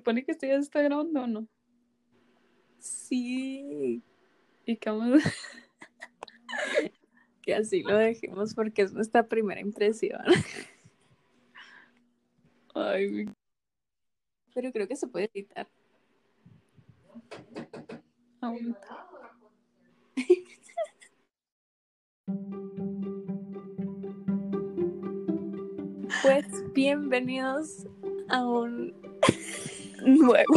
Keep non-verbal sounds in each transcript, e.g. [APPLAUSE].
supone que esto ya se está grabando o no. Sí. Y que vamos [LAUGHS] Que así lo dejemos porque es nuestra primera impresión. [LAUGHS] Ay, güey. Pero creo que se puede editar. aguanta. [LAUGHS] Pues bienvenidos a un nuevo.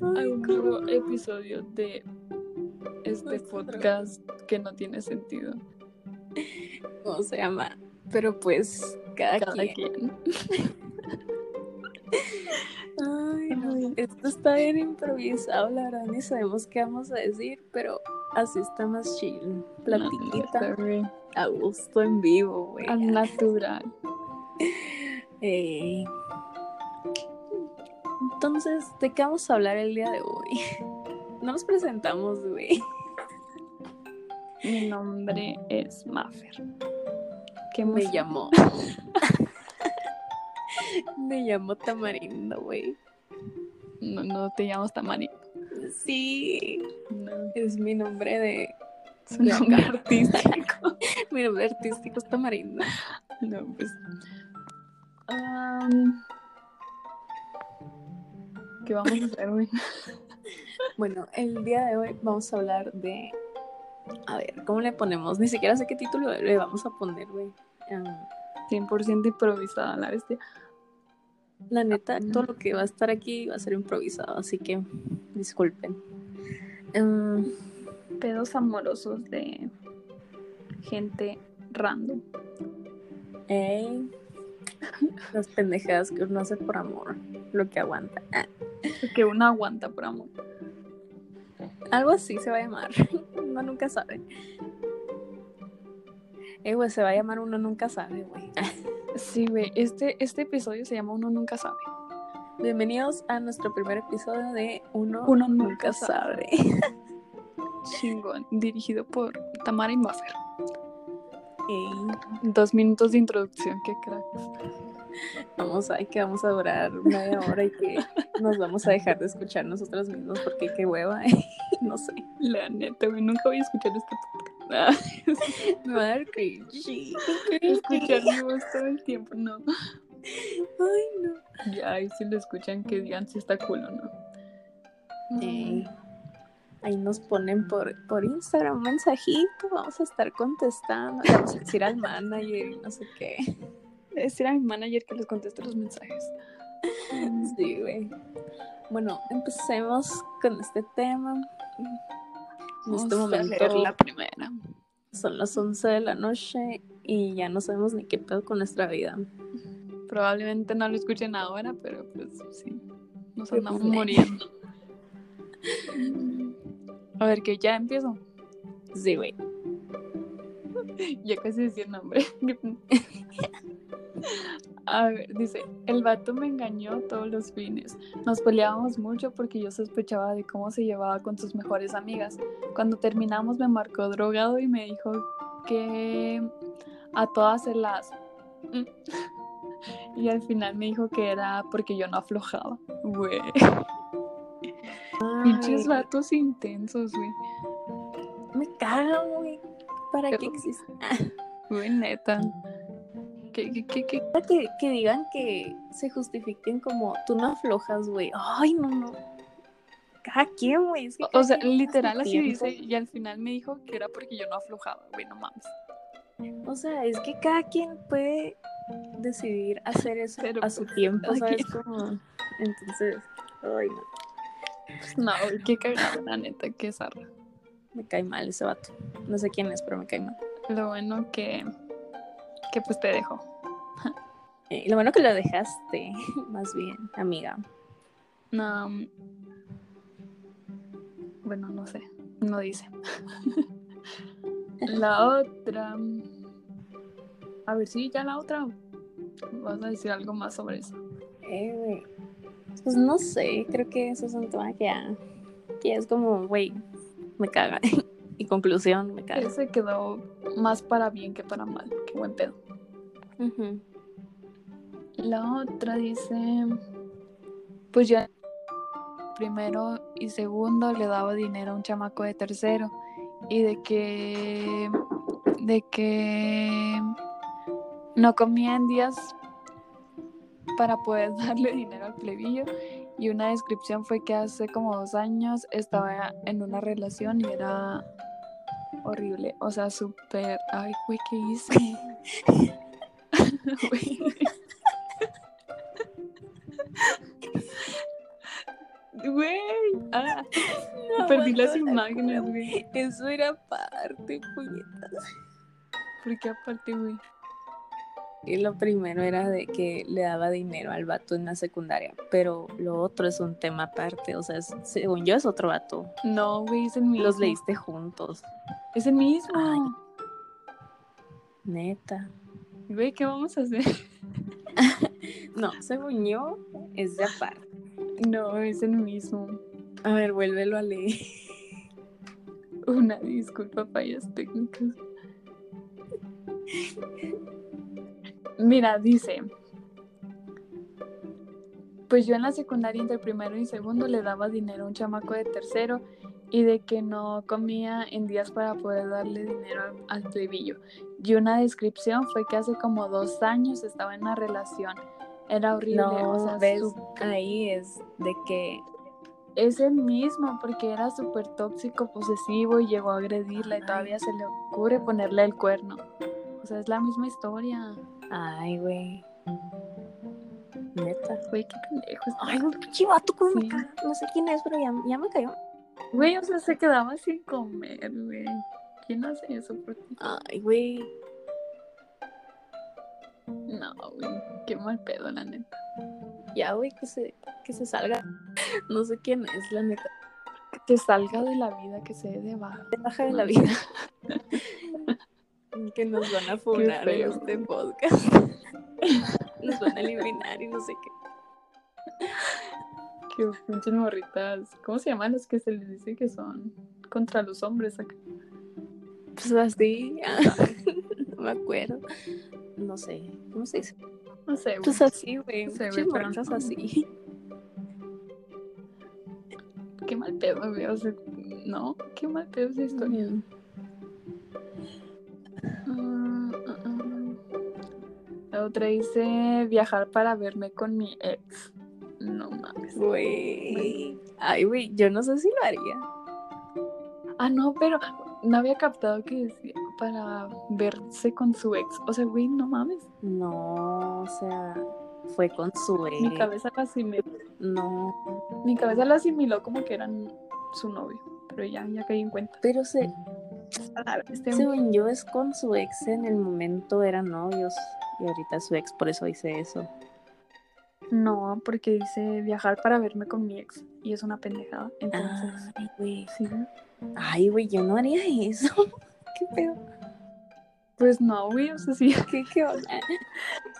a un nuevo episodio de este podcast que no tiene sentido. ¿Cómo se llama? Pero pues cada, Cada quien. quien. [LAUGHS] Ay, no. Ay. Esto está bien improvisado, la verdad, ni sabemos qué vamos a decir, pero así está más chill. Platiquita No, a gusto en vivo, güey. Al natural. [LAUGHS] Eh, Entonces, ¿de qué vamos a hablar el día de hoy? [LAUGHS] No nos presentamos, güey. Mi nombre es Maffer. ¿Qué Me llamó. [LAUGHS] Me llamó Tamarindo, güey. No, no te llamas Tamari. Sí, No. es mi nombre de. De nombre [LAUGHS] artístico. Mi nombre artístico es Tamarindo. No, pues. ¿Qué vamos a hacer, güey? [LAUGHS] Bueno, el día de hoy vamos a hablar de. A ver, ¿cómo le ponemos? Ni siquiera sé qué título le vamos a poner, güey. Ah, 100% improvisada la bestia. la neta, todo lo que va a estar aquí va a ser improvisado, así que disculpen. Pedos amorosos de gente random. ey, las pendejadas que uno hace por amor, lo que aguanta. Ah, Que uno aguanta por amor. algo así se va a llamar. [LAUGHS] Uno nunca sabe. Eh, güey, se va a llamar uno nunca sabe, güey. [LAUGHS] Sí, güey. Este, este episodio se llama Uno Nunca Sabe. Bienvenidos a nuestro primer episodio de Uno, Uno nunca, Nunca sabe. [LAUGHS] Chingón. Dirigido por Tamara y Dos minutos de introducción. Qué cracks. vamos a que vamos a durar media hora y que nos vamos a dejar de escuchar nosotros mismos porque qué hueva, [LAUGHS] no sé. La neta, güey. Nunca voy a escuchar este podcast. Me va a dar cringe. escuchar mi voz todo el tiempo. No. Ay, no. Ya, ahí si lo escuchan que digan si está cool o no. Ahí nos ponen por, por Instagram un mensajito, vamos a estar contestando, vamos a decir al manager y no sé qué. Es ir a mi manager que les conteste los mensajes. Sí, güey. Bueno, empecemos con este tema. En este Vamos a momento leer la primera. son las 11 de la noche y ya no sabemos ni qué pedo con nuestra vida. Probablemente no lo escuchen ahora, pero pues sí. Nos andamos pues, muriendo. [LAUGHS] A ver, que ya empiezo. Sí, güey. [LAUGHS] Ya casi decía el nombre. [LAUGHS] A ver, dice, el vato me engañó todos los fines. Nos peleábamos mucho porque yo sospechaba de cómo se llevaba con sus mejores amigas. Cuando terminamos me marcó drogado y me dijo que a todas se las... [LAUGHS] Y al final me dijo que era porque yo no aflojaba. Güey. Pinches vatos intensos, güey. me caga, güey. ¿Para qué Pero- existe? Güey, neta. ¿Qué, qué, qué, qué? Que, que digan que se justifiquen como tú no aflojas, güey. Ay, no, no. Cada quien, güey. es que O sea, literal así tiempo. dice, y al final me dijo que era porque yo no aflojaba, güey, no mames. O sea, es que cada quien puede decidir hacer eso Pero, a su pues, tiempo, ¿sabes? Como... Entonces, ay, no. [LAUGHS] No, güey, qué cagada, la neta, qué zarra. Me cae mal ese vato. No sé quién es, pero me cae mal. Lo bueno que, que pues te dejo. [LAUGHS] Eh, lo bueno que lo dejaste, [LAUGHS] más bien, amiga. No, mm, bueno, no sé, no dice. la otra. A ver, sí, ya la otra. Vas a decir algo más sobre eso. Eh. Pues no sé, creo que eso es un tema que ya, que ya es como, güey, me caga. [LAUGHS] Y conclusión, me cae. Ese quedó más para bien que para mal. Qué buen pedo. La otra dice, pues yo primero y segundo le daba dinero a un chamaco de tercero y de que de que no comía en días para poder [LAUGHS] darle dinero al plebillo y una descripción fue que hace como dos años estaba en una relación y era horrible, o sea, súper, ay, güey, ¿qué hice? [LAUGHS] [LAUGHS] Güey. Ah, No perdí las imágenes, güey. Eso era parte, puñetas. Porque aparte, güey. Y lo primero era de que le daba dinero al vato en la secundaria, pero lo otro es un tema aparte, o sea, es- según yo es otro vato. No, güey, es el mismo. Los leíste juntos, Es el mismo. Ay. neta. Güey, ¿qué vamos a hacer? [LAUGHS] No, según yo es de aparte. No, es el mismo. A ver, vuélvelo a leer. Una disculpa, fallas técnicas. [LAUGHS] Mira, dice. Pues yo en la secundaria entre primero y segundo le daba dinero a un chamaco de tercero y de que no comía en días para poder darle dinero al, al plebillo. Y una descripción fue que hace como dos años estaba en una relación. Era horrible. No, o sea, ves, ahí es de que es el mismo porque era súper tóxico, posesivo y llegó a agredirla y todavía se le ocurre ponerle el cuerno. O sea, es la misma historia. Ay, güey. Neta. Güey, qué pendejo. está. Ay, güey, pinche vato, me Sí. No sé quién es, pero ya, ya me cayó. Güey, o sea, se quedaba sin comer, güey. ¿Quién hace eso por ti? Ay, güey. No, güey. Qué mal pedo, la neta. Ya, güey, que se, que se salga. [LAUGHS] No sé quién es, la neta. Que te salga de la vida, que se dé de baja. Te baja de la vida. [LAUGHS] que nos van a funar en este podcast. [LAUGHS] Nos van a eliminar y no sé qué. Qué pinches morritas. ¿Cómo se llaman los que se les dice que son contra los hombres acá? Pues así. ah, [LAUGHS] no me acuerdo. No sé. ¿Cómo se dice? No sé, güey. Pues así, güey. No sé, güey, no. así. Qué mal pedo, güey. O sea, no, qué mal pedo esa historia. Mm, otra dice viajar para verme con mi ex. No mames. Güey. Ay, güey, yo no sé si lo haría. Ah, no, pero no había captado que decía para verse con su ex. O sea, güey, no mames. No, o sea, fue con su ex. Mi cabeza lo asimiló, No, mi cabeza lo asimiló como que eran su novio. Pero ya, ya caí en cuenta. pero se, Este, según yo es con su ex en el momento eran novios y ahorita su ex por eso dice eso. No, porque dice viajar para verme con mi ex. Y es una pendejada. Entonces, Ay, güey. sí. Ay, güey, yo no haría eso. [LAUGHS] ¿Qué pedo? Pues no, güey, o sea, sí. [LAUGHS] ¿Qué, qué onda?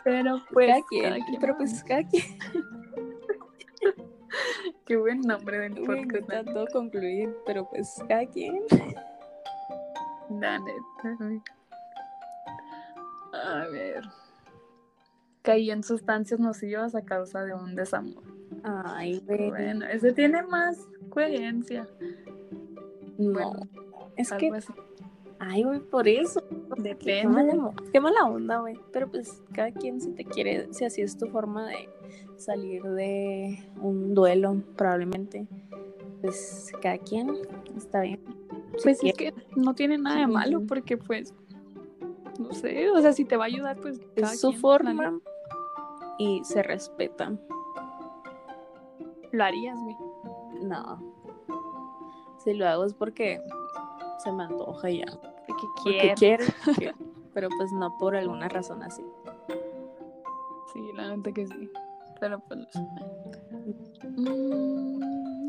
Pero pues. cada quien. cada quien, pero pues cada quien. [LAUGHS] Qué buen nombre del podcast. está todo concluir, pero pues cada quien. La neta, güey. A ver. Caí en sustancias nocivas a causa de un desamor. Ay, güey. Bueno, ese tiene más coherencia. no. Bueno, es que, así. ay, güey, por eso. Qué mala, Depende. qué mala onda, güey. Pero pues cada quien si te quiere, si así es tu forma de salir de un duelo, probablemente. Pues cada quien está bien. Si Pues es quiere, que no tiene nada de malo porque pues. No sé, o sea, si te va a ayudar, pues. cada es su quien, forma y se respeta. neta. Lo harías, güey. No. Si lo hago es porque se me antoja ya. Porque Porque quiero. [LAUGHS] quiero. Pero pues no por alguna razón así. Sí, la neta que sí. Pero pues. Mm,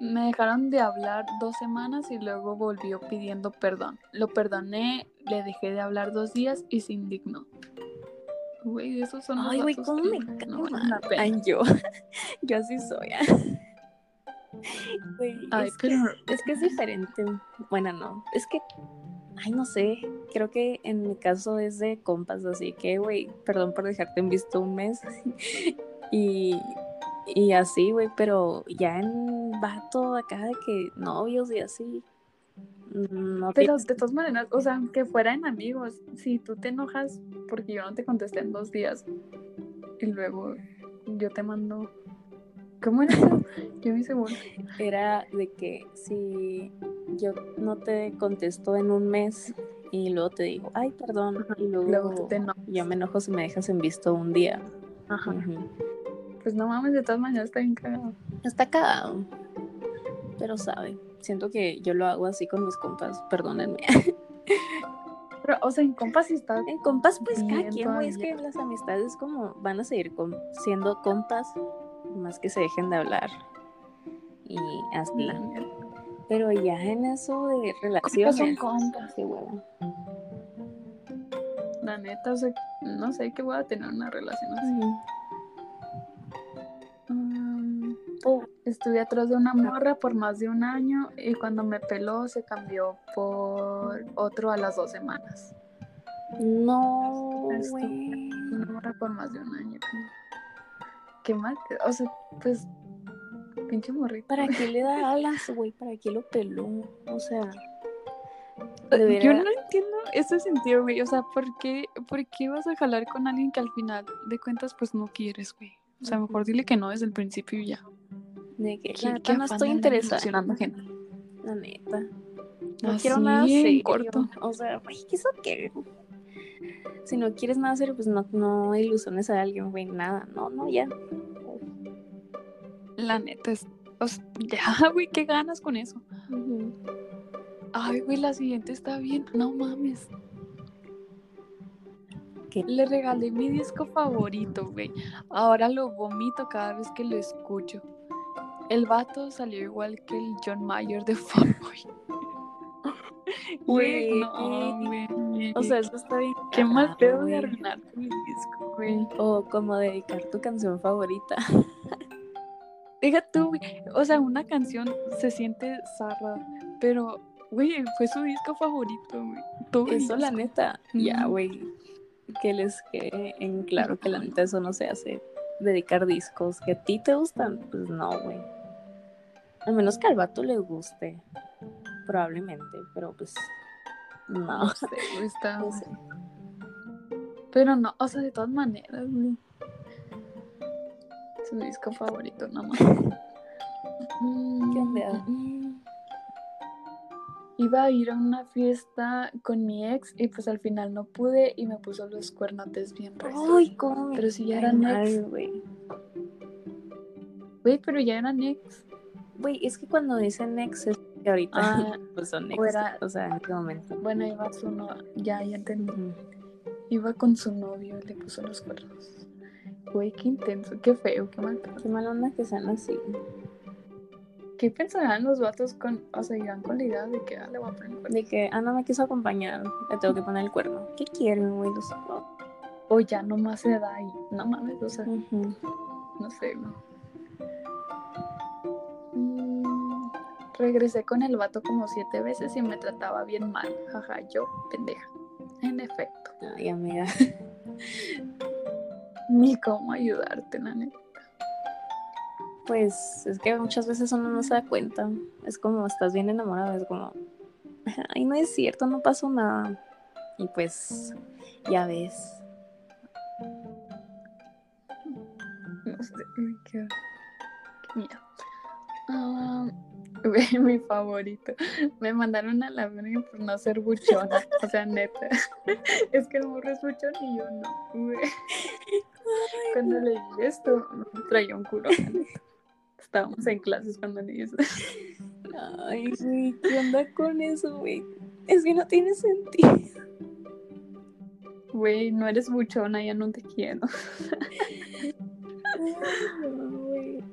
me dejaron de hablar dos semanas y luego volvió pidiendo perdón. Lo perdoné, le dejé de hablar dos días y se indignó. Güey, esos son los Ay, güey, ¿cómo que me no. Ay, yo. [LAUGHS] Yo así soy. [LAUGHS] Güey, Ay, es, que, es que es diferente. Bueno, no. Es que, ay, no sé. Creo que en mi caso es de compas, así que, güey, perdón por dejarte en visto un mes. [LAUGHS] y, y así, güey, pero ya en vato acá de que novios y así. No Pero tienes- de todas maneras, o sea, aunque fueran amigos, si tú te enojas porque yo no te contesté en dos días y luego yo te mando. ¿Cómo era eso? [LAUGHS] Yo me hice bueno. era de que si yo no te contesto en un mes y luego te digo, ay, perdón, y luego, Luego te yo me enojo si me dejas en visto un día. Ajá. Pues no mames, de todas maneras está bien cagado. Está cagado, pero sabe. Siento que yo lo hago así con mis compas, perdónenme. Pero, o sea, en compas sí está. En compas, pues cada quien, güey, es que las amistades como van a seguir com- siendo compas, más que se dejen de hablar. Y neta. Pero ya en eso de relaciones. son compas. qué huevo. La neta, o sea, no sé qué voy a tener una relación así. Oh, Estuve atrás de una morra por más de un año y cuando me peló se cambió por otro a las dos semanas. no, güey. Una morra por más de un año. Qué mal. O sea, pues, pinche morrita. ¿Para qué le da [LAUGHS] alas, güey? ¿Para qué lo peló? O sea, Yo no entiendo ese sentido, güey. O sea, ¿por qué, ¿por qué vas a jalar con alguien que al final de cuentas pues no quieres, güey? O sea, mejor dile que no desde el principio y ya. De que ¿Qué- la neta no estoy interesada. gente? La neta. No Así, quiero nada serio. corto. O sea, güey, ¿qué eso qué? Si no quieres nada serio, pues no, no ilusiones a alguien, güey, nada. No, no, ya. La neta es. O sea, ya, [LAUGHS] güey, qué ganas con eso. Ay, güey, la siguiente está bien. No mames. ¿Qué? Le regalé mi disco favorito, güey. Ahora lo vomito cada vez que lo escucho. El vato salió igual que el John Mayer de [LAUGHS] Fuckboy. Güey, Güey. no, güey. O sea, eso está bien. qué mal pedo de arruinar mi disco, güey. O como dedicar tu canción favorita. [LAUGHS] Deja tú, güey. O sea, una canción se siente zarra, pero, güey, fue su disco favorito, güey. Todo Eso, la neta. Ya, güey. Que les quede en claro que la neta eso no se hace. Dedicar discos que a ti te gustan, pues no, güey. A menos que al vato le guste. Probablemente, pero pues. No. No sé, está. [LAUGHS] No sé. Pero no, o sea, de todas maneras, güey. Su disco favorito, no más. Mm, ¿Qué onda? Iba a ir a una fiesta con mi ex y pues al final no pude y me puso los cuernotes bien recios. Ay, cómo Pero si ya eran ex. Güey, pero ya eran ex. Güey, es que cuando dicen ex es que ahorita Ah, pues son [LAUGHS] o sea, en este momento. Bueno, iba su no, ya, ya entendí. Iba con su novio y le puso los cuernos. Güey, qué intenso, qué feo, qué mal. Qué mala onda que sean así. ¿Qué pensarán los vatos con, o sea, irán con la idea de que ah, le voy a poner cuernos? De que, ah, no me quiso acompañar, le tengo que poner el cuerno. ¿Qué quieren, güey? Los... O ya nomás se da y no mames, o sea, no sé, güey. Regresé con el vato como siete veces y me trataba bien mal. Jaja, yo, pendeja. En efecto, Ay, amiga. ni cómo ayudarte, la neta. Pues es que muchas veces uno no se da cuenta. Es como estás bien enamorado, es como, ay, no es cierto, no pasó nada. Y pues, ya ves. No sé, uy, qué, qué miedo. Güey, [LAUGHS] mi favorito. Me mandaron a la verga por no ser buchona. O sea, neta. [LAUGHS] Es que el morro es buchón y yo no. güey. Cuando leí esto, traía un culo. Estábamos en clases cuando leí eso. Ay, güey, ¿qué onda con eso, güey? Es que no tiene sentido. Güey, no eres buchona, ya no te quiero. No.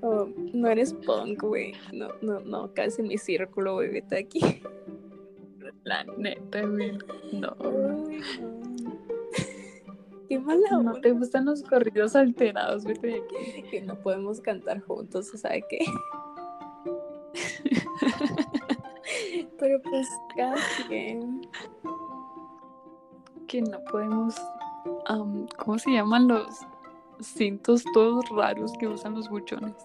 Oh, no eres punk, güey. No, no, no, casi mi círculo, güey, vete aquí. [LAUGHS] La neta, güey. No. Qué mala No onda te gustan los corridos alterados, vete de aquí. que no podemos cantar juntos, ¿sabe qué? [LAUGHS] Pero pues quien. Que no podemos. am, ¿Cómo se llaman los cintos todos raros que usan los buchones? [LAUGHS]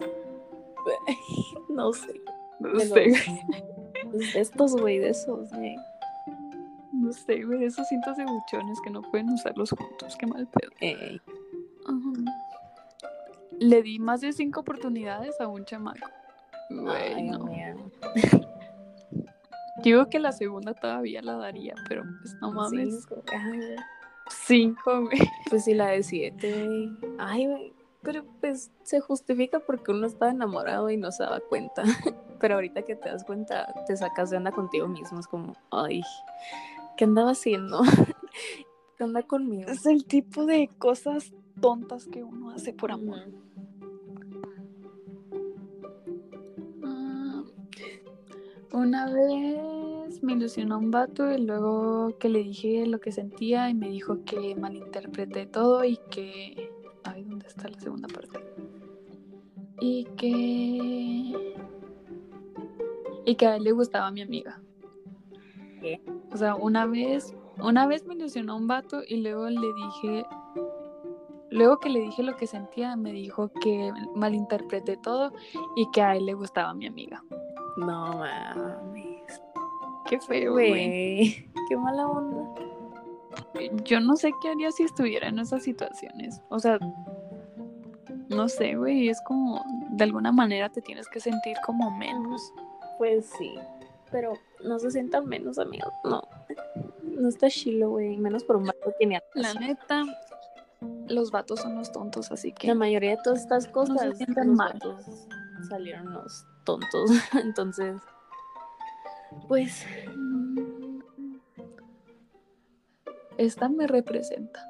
No sé. No sé, los- güey. Pues estos, güey, de esos, güey. No sé, güey. Esos cintos de buchones que no pueden usarlos juntos. Qué mal pedo. Ey. Le di más de cinco oportunidades a un chamaco. Güey, ay, no. Digo que la segunda todavía la daría, pero pues no mames. Cinco. Ay. Cinco, güey. [LAUGHS] Pues sí, la de siete, güey. Ay, güey. Pero pues se justifica porque uno estaba enamorado y no se daba cuenta. [LAUGHS] Pero ahorita que te das cuenta, te sacas de onda contigo mismo. Es como, ay, ¿qué andaba haciendo? [LAUGHS] ¿Qué anda conmigo? Es el tipo de cosas tontas que uno hace por amor. Ah, Una vez me ilusionó un vato y luego que le dije lo que sentía y me dijo que malinterpreté todo y que... Ay, ¿dónde está la segunda parte? Y que... Y que a él le gustaba mi amiga. ¿Qué? O sea, una vez, una vez me ilusionó un vato y luego le dije... Luego que le dije lo que sentía, me dijo que malinterpreté todo y que a él le gustaba mi amiga. No mames. Qué feo, güey. Qué mala onda. Yo no sé qué haría si estuviera en esas situaciones. O sea, no sé, güey. Es como, de alguna manera te tienes que sentir como menos. Pues sí, pero no se sientan menos, amigos. No, no está chilo, güey. Menos por un vato que ni La neta, los vatos son los tontos, así que. La mayoría de todas estas cosas sientan los mal. vatos salieron los tontos. [LAUGHS] Entonces, pues, Esta me representa.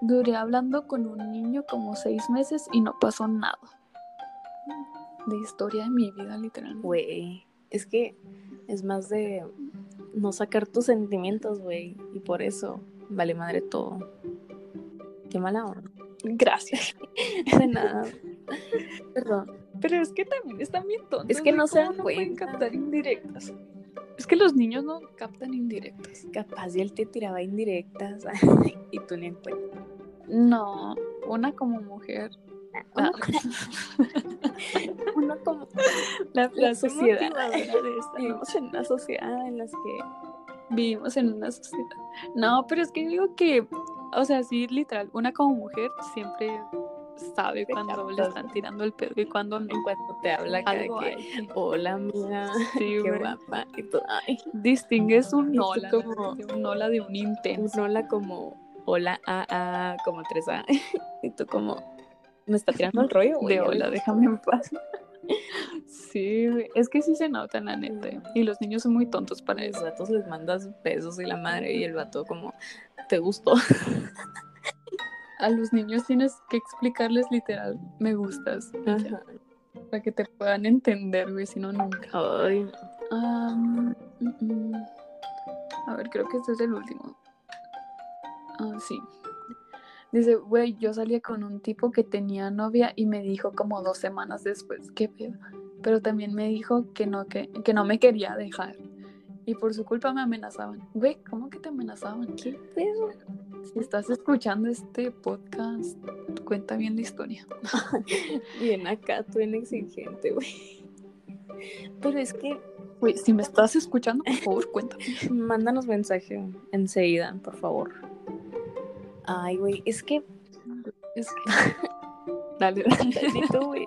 Duré hablando con un niño como seis meses y no pasó nada. De historia de mi vida, literalmente. güey, es que es más de no sacar tus sentimientos, güey. Y por eso vale madre todo. Qué mala onda. Gracias. [LAUGHS] De nada. Perdón. Pero es que también están bien tontos. Es que no se ¿cómo dan no pueden captar indirectas. Es que los niños no captan indirectas. Capaz y él te tiraba indirectas [LAUGHS] y tú ni en cuenta. No, una como mujer. Uno, Ah, uno [LAUGHS] como la, sociedad. motivadora de esta vivimos en una sociedad en las que Vivimos en una sociedad. No, pero es que digo que, o sea, sí, literal, una como mujer siempre sabe cuando le están tirando el pedo y cuando no. en cuanto te habla cada Algo que hay. [LAUGHS] hola amiga Sí, [LAUGHS] qué guapa y tú ay Distingues un hola, como- de un hola de un un intenso. hola como hola a a como 3A [LAUGHS] y tú como me está tirando el rollo güey De hola, déjame en paz. Sí, es que sí se nota, la neta. Y los niños son muy tontos para a los eso. vatos les mandas besos y la madre y el vato como te gustó A los niños tienes que explicarles literal, me gustas, ya, para que te puedan entender, güey, si no, nunca. ay mm, mm. A ver, creo que este es el último. Ah, sí. Dice, güey, yo salía con un tipo que tenía novia y me dijo como dos semanas después, qué pedo. Pero también me dijo que no, que, que no me quería dejar. Y por su culpa me amenazaban. Güey, ¿cómo que te amenazaban? qué pedo Si estás escuchando este podcast, cuenta bien la historia. [LAUGHS] bien acá tú bien exigente güey pero es que Güey, si me estás escuchando, por favor, [LAUGHS] cuéntame. Mándanos mensaje enseguida, por favor. Ay, güey, es que. Es que... [LAUGHS] Dale, dale, güey.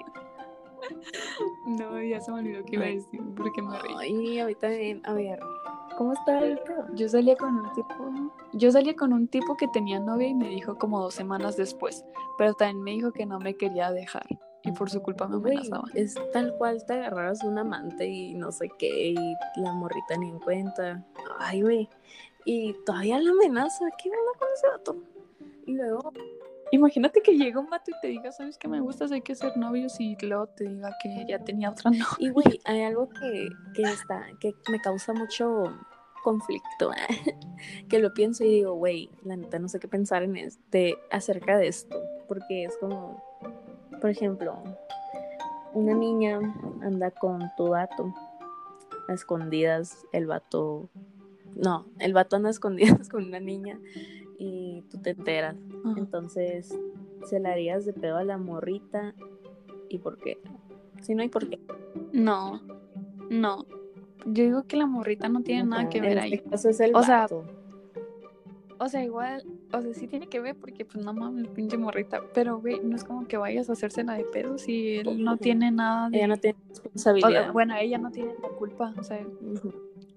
No, ya se me olvidó que iba a decir porque me reí. Ay, ahorita bien. A ver, ¿cómo está el? Yo salía con un tipo, yo salía con un tipo que tenía novia y me dijo como dos semanas después, pero también me dijo que no me quería dejar y por su culpa me Güey, amenazaban. es tal cual te agarraras un amante y no sé qué, y la morrita ni en cuenta. Ay, güey. Y todavía la amenaza. ¿Qué onda con ese vato? Y luego, Imagínate que llega un vato y te diga, sabes que me gustas, hay que ser novios y luego te diga que ya tenía otra [LAUGHS] novia. y güey, hay algo que, que está, que me causa mucho conflicto, [LAUGHS] que lo pienso y digo, güey, la neta no sé qué pensar en este, acerca de esto, porque es como, por ejemplo, una niña anda con tu vato a escondidas el vato. No, el vato anda a escondidas [LAUGHS] con una niña y tú te enteras. Ajá. Entonces, se la harías de pedo a la morrita. ¿Y por qué? Si no hay por qué. No, no. Yo digo que la morrita no tiene nada que ver en ahí. este caso es el O sea, vato. O sea, igual, o sea, sí tiene que ver porque pues no mames, pinche morrita. Pero, güey, no es como que vayas a hacérsela de pedo si él no tiene nada de... Ella no tiene o sea, responsabilidad. bueno, ella no tiene la culpa, o sea,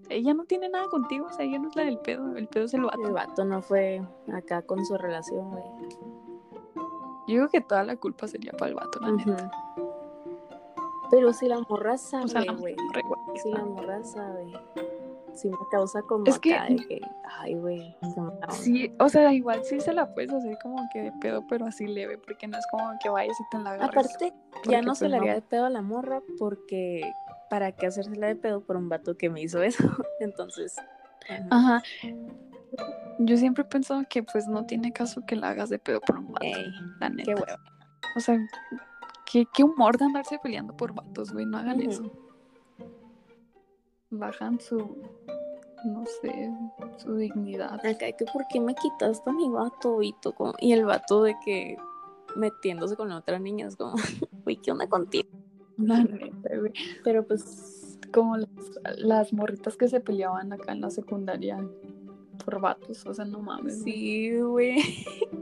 ella no tiene nada contigo, o sea, ella no es la del pedo, el pedo es el vato. El vato no fue acá con su relación, güey. Yo digo que toda la culpa sería para el vato, la neta. Pero si la morra sabe, O sea, si la morra sabe. Si me causa como Es que- acá de que, ay, güey. se. Sí, o sea, igual sí se la puedes hacer como que de pedo, pero así leve, porque no es como que vayas y te la agarres. Aparte, ya no se pues, le haría no. de pedo a la morra porque, ¿para qué hacérsela de pedo por un vato que me hizo eso? [LAUGHS] Entonces, ajá. Yo siempre he pensado que pues no tiene caso que la hagas de pedo por un vato, Ey, la neta. qué. O sea, ¿qué, qué humor de andarse peleando por vatos, güey. No hagan eso. Bajan su, no sé, su dignidad. Acá, que ¿por qué me quitaste a mi vato? Y, tú como- y el vato de que metiéndose con la otra niña es como, [LAUGHS] güey, ¿qué onda contigo? La neta, güey. Pero pues, Como las, las morritas que se peleaban acá en la secundaria por vatos. O sea, no mames. sí, güey.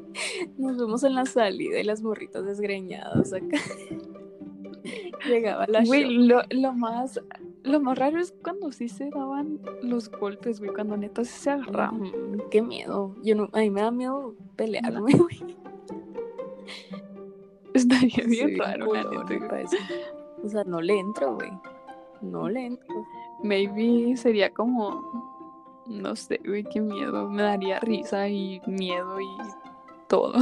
[LAUGHS] Nos vemos en la salida y las morritas desgreñadas acá. [LAUGHS] Llegaba la Güey, lo, lo más. Lo más raro es cuando sí se daban los golpes, güey, cuando neta sí se agarraban. Qué miedo. Yo no, a mí me da miedo pelearme, güey. [LAUGHS] Estaría bien Soy raro, la neta. O sea, no le entro, güey. No le entro. Maybe sería como, no sé, güey, qué miedo. Me daría risa y miedo y todo. [LAUGHS]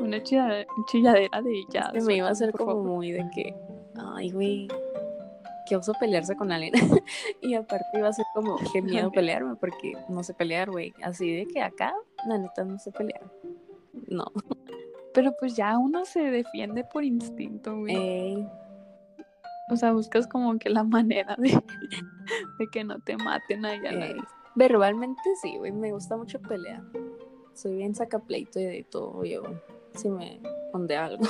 Una chilla- chilladera de ya. que me iba a hacer como favor. muy de que, ay, güey, qué oso pelearse con alguien. [LAUGHS] y aparte iba a ser como, qué miedo [LAUGHS] pelearme, porque no sé pelear, güey. Así de que acá, la neta, no sé pelear. No. [LAUGHS] Pero pues ya uno se defiende por instinto, güey. Ey, O sea, buscas como que la manera de, de que no te maten ahí a la. Verbalmente sí, güey, me gusta mucho pelear. Soy bien sacapleito y de todo, yo, si me onde algo.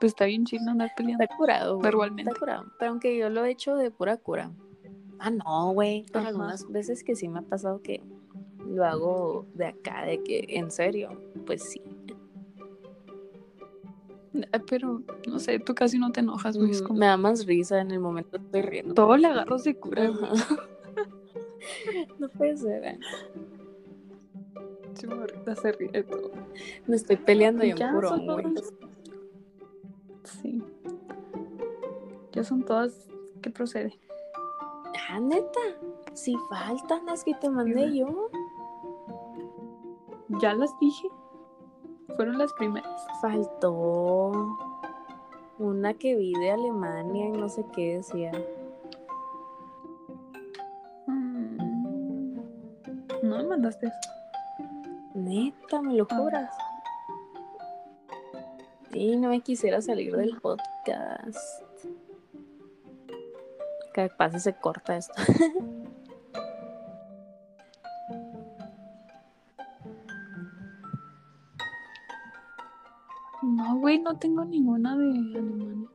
Pues está bien chido andar peleando. Está curado, güey. Verbalmente. Está curado. Pero aunque yo lo he hecho de pura cura. Ah, no, güey. Pero algunas veces que sí me ha pasado que lo hago de acá, de que en serio, pues sí. Pero, no sé, tú casi no te enojas, güey. Mm, como, Me da más risa en el momento que estoy riendo. todo le agarras de cura, [LAUGHS] no puede ser. ¿eh? Se ríe de todo. Me estoy peleando y son güey. Sí. Ya son todas que procede. Ah, neta. Si faltan las que te mandé yo. Ya las dije. Fueron las primeras. Faltó una que vi de Alemania y no sé qué decía. Mm. No me mandaste eso. Neta, me lo Ah. juras. Sí, no me quisiera salir del podcast. Capaz si se corta esto. [LAUGHS] No, güey, no tengo ninguna de Alemania.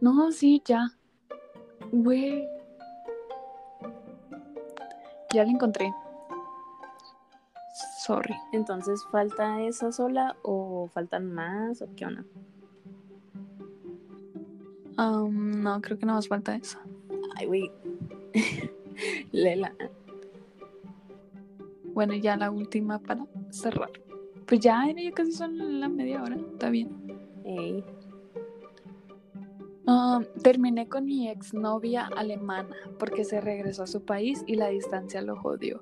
No, sí, ya. Güey. Ya la encontré. Sorry. Entonces, ¿falta esa sola o faltan más o qué onda? Am, no, creo que no más falta esa. Ay, güey. [LAUGHS] Lela. Bueno, ya la última para cerrar. Pues ya, ya casi son la media hora. Está bien. Ey. Ah, terminé con mi exnovia alemana porque se regresó a su país y la distancia lo jodió.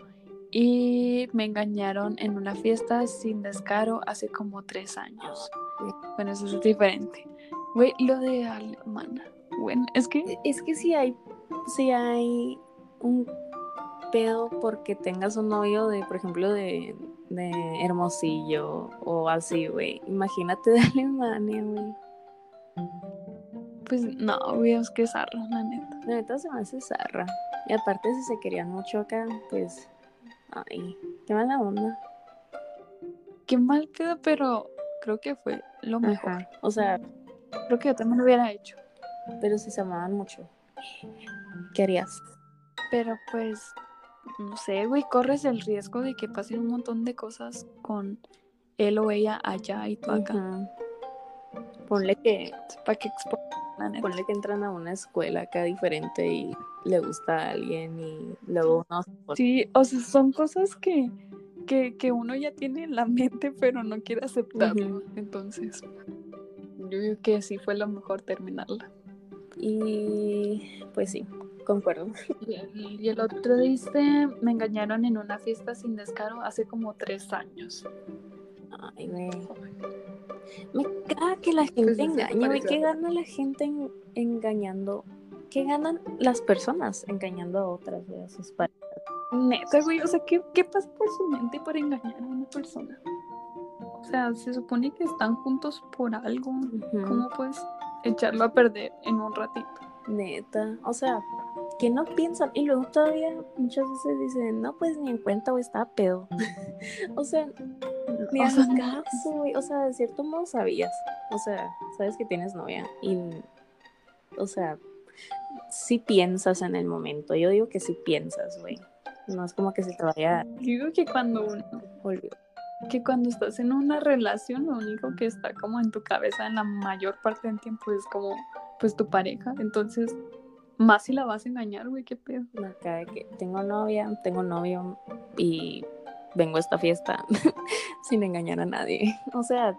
Y me engañaron en una fiesta sin descaro hace como tres años. Bueno, eso es diferente. Güey, lo de alemana. Bueno, es que Es que si hay, si hay un pedo porque tengas un novio de, por ejemplo, de, de Hermosillo o así, güey. Imagínate de [LAUGHS] Alemania, güey. Pues no, güey, es que zarra, la neta. La neta se me hace zarra. Y aparte, si se querían mucho acá, pues. Ay, qué mala onda. Qué mal queda, pero creo que fue lo mejor. Ajá. O sea, Creo que yo también lo hubiera hecho. pero si se amaban mucho, ¿qué harías? Pero pues, no sé, güey, corres el riesgo de que pasen un montón de cosas con él o ella allá y tú acá. Ponle que, Para que expongan, ponle que entran a una escuela acá diferente y le gusta a alguien y luego no. Sí, o sea, son cosas que, que, que uno ya tiene en la [LAUGHS] mente, pero no quiere aceptarlo. Entonces, yo digo que sí fue lo mejor terminarla. Y pues sí, concuerdo. [LAUGHS] Y el, otro dice, me engañaron en una fiesta sin descaro hace como tres años. Ay, güey. Me caga que la gente Pues engañe, güey. parece ¿Qué raro. gana la gente en- engañando? ¿Qué ganan las personas engañando a otras, a sus parejas? Neta, güey, o sea, ¿qué, ¿qué pasa por su mente para engañar a una persona? O sea, se supone que están juntos por algo. ¿Cómo puedes echarlo a perder en un ratito? Neta, o sea, que no piensan. Y luego todavía muchas veces dicen, no, pues ni en cuenta, güey, estaba pedo. [LAUGHS] o sea, ni O sea, caso, güey. O sea, de cierto modo sabías. O sea, sabes que tienes novia. Y, o sea, sí piensas en el momento. Yo digo que sí piensas, güey. No es como que se te vaya Digo que cuando uno, que cuando estás en una relación, lo único que está como en tu cabeza en la mayor parte del tiempo es como, pues tu pareja. Entonces, más si la vas a engañar, güey, qué pedo. Acá de que tengo novia, tengo novio y vengo a esta fiesta [LAUGHS] sin engañar a nadie. O sea,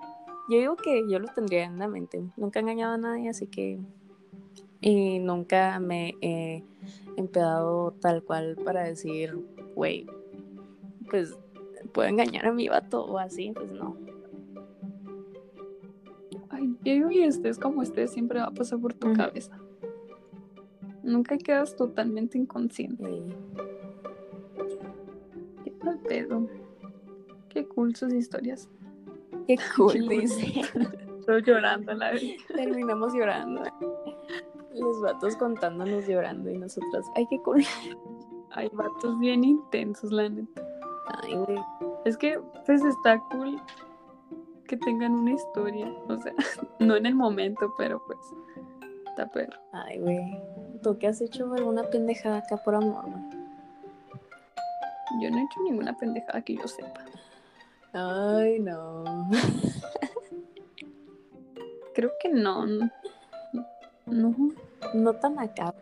yo digo que yo lo tendría en la mente. Nunca he engañado a nadie, así que. Y nunca me he empezado tal cual para decir, güey, pues puedo engañar a mi vato o así, pues no. Ay, que estés como estés, siempre va a pasar por tu cabeza. Nunca quedas totalmente inconsciente. Y- Qué mal pedo. Qué cool sus historias. Qué [LAUGHS] cool, dice. [LAUGHS] Estoy llorando la verdad. Terminamos llorando. Los vatos contándonos llorando y nosotras, ay, qué cool. [LAUGHS] Hay vatos bien intensos, la neta. Ay, güey. Es que, pues está cool que tengan una historia. O sea, [LAUGHS] no en el momento, pero pues está perro. Ay, güey. ¿Tú qué has hecho alguna pendejada acá por amor, güey? Yo no he hecho ninguna pendejada que yo sepa. Ay, no. Creo que no. [LAUGHS] No. No. Tan acá.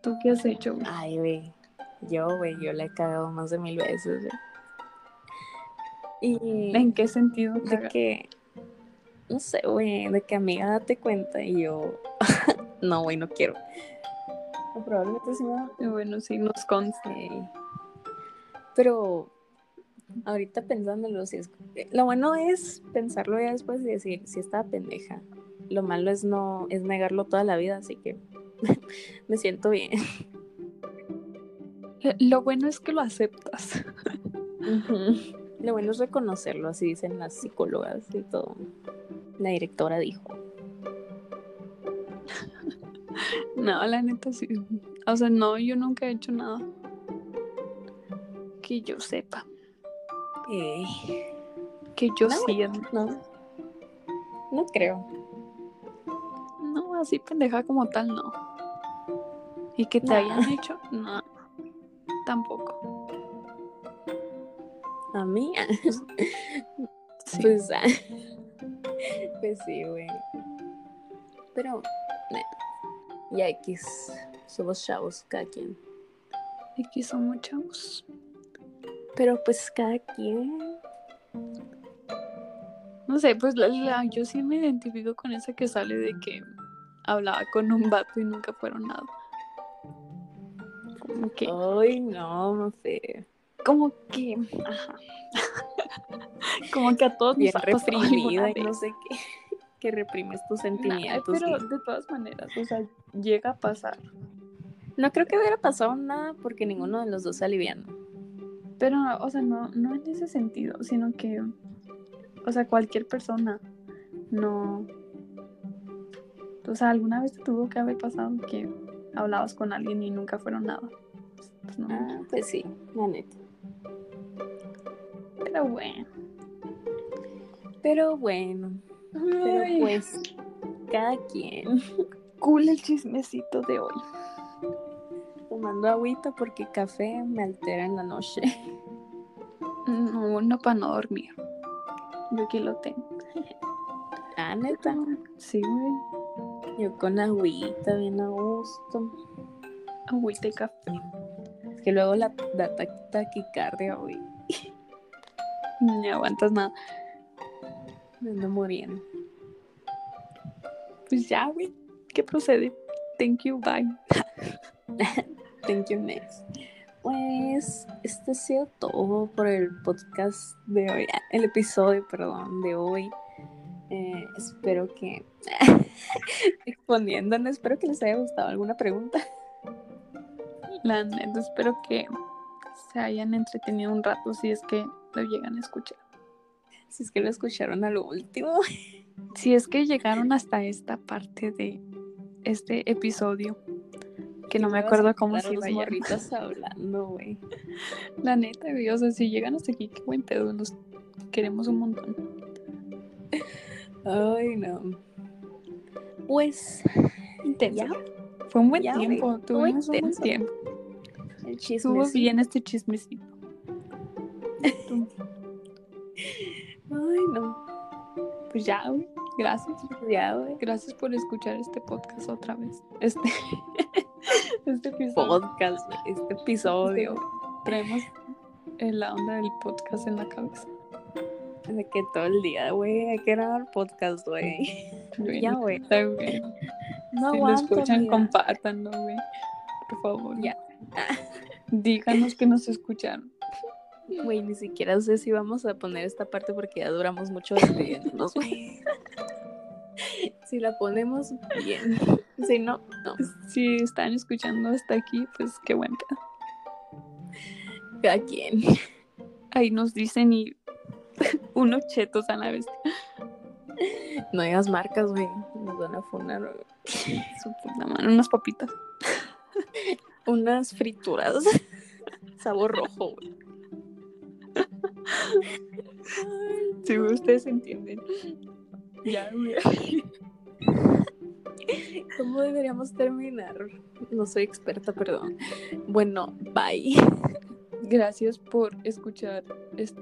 ¿Tú qué has hecho? güey? Ay, güey. Yo, güey, yo la he cagado más de mil veces, güey. Y ¿En qué sentido? de caga? que, no sé, güey, de que amiga date cuenta y yo, [LAUGHS] no, güey, no quiero. O probablemente sí me Bueno, sí, nos consta. Sí. Pero ahorita pensándolo, si es, lo bueno es pensarlo ya después y decir, si estaba pendeja. Lo malo es no, es negarlo toda la vida, así que [LAUGHS] me siento bien. Lo bueno es que lo aceptas. Lo bueno es reconocerlo, así dicen las psicólogas y todo. La directora dijo. [LAUGHS] No, la neta sí. O sea, no, yo nunca he hecho nada. Que yo sepa. Eh, Que yo No, sienta. no, no creo. No, así pendeja como tal, no. Y que te Nah. hayan hecho, no. Tampoco. A mí, [LAUGHS] Sí. pues, ah, [LAUGHS] pues sí, güey. Pero, nah, ya X, somos chavos, cada quien. Aquí somos chavos. Pero pues cada quien. No sé, pues la, la- yo sí me identifico con esa que sale de que hablaba con un vato y nunca fueron nada. Ay, no, no sé. como que, ajá. [LAUGHS] como que a todos Bien nos ha reprimida y no sé qué. [LAUGHS] Que reprimes tus Nah, sentimientos. pero y- de todas maneras, o sea, llega a pasar. No creo que hubiera pasado nada porque ninguno de los dos se alivianó. Pero, o sea, no, no en ese sentido, sino que, o sea, cualquier persona no, O sea, ¿alguna vez te tuvo que haber pasado que hablabas con alguien y nunca fueron nada? Pues no. Ah, pues sí, la neta. Pero bueno. Pero bueno, pero Ay, pues cada quien cool el chismecito de hoy. tomando agüita porque café me altera en la noche. No, no para no dormir. Yo aquí lo tengo. Ah, neta. Sí, güey. Yo con agüita, bien a gusto. Agüita y café. Es que luego la, la ta- taquicardia, güey. [LAUGHS] No aguantas nada. Me ando muriendo. Pues ya, güey. ¿Qué procede? Thank you, bye. [LAUGHS] Thank you, next. Pues este ha sido todo por el podcast de hoy, ah, el episodio, perdón, de hoy. Eh, espero que, [LAUGHS] exponiéndonos, espero que les haya gustado alguna pregunta. La neta, espero que se hayan entretenido un rato si es que lo llegan a escuchar. Si es que lo escucharon a lo último. Si es que llegaron hasta esta parte de este episodio, que no me acuerdo cómo se iba morritas hablando, güey. [LAUGHS] La neta, güey, o sea, si llegan hasta aquí, qué buen pedo, los queremos un montón. [LAUGHS] Ay, no. Pues Intenso. ya, Fue un buen Ya, tiempo, tuvimos un buen tiempo. el Estuvo bien este chismecito. [LAUGHS] Ay, no. Pues ya, güey, gracias. Ya, güey. Gracias por escuchar este podcast otra vez. Este, [LAUGHS] este episodio. Podcast, este episodio. Traemos eh, la onda del podcast en la cabeza. De que todo el día, güey, hay que grabar podcast, güey. [LAUGHS] Ya, güey. No si lo escuchan, compártanlo, güey. Por favor. Ya. [LAUGHS] Díganos que nos escucharon. Güey, ni siquiera sé si vamos a poner esta parte porque ya duramos mucho despidiéndonos, güey. [LAUGHS] Si la ponemos bien. Si no, no. Si están escuchando hasta aquí, pues qué buen pedo. Cada quien. Ahí nos dicen y unos chetos a la vez. No digas marcas, güey. Nos van a funar, güey. [LAUGHS] Su puta madre, unas papitas. Unas frituras. [LAUGHS] Sabor rojo, güey. [LAUGHS] Si ustedes entienden. Ya, güey. ¿Cómo deberíamos terminar? No soy experta, perdón. Bueno, bye. Gracias por escuchar este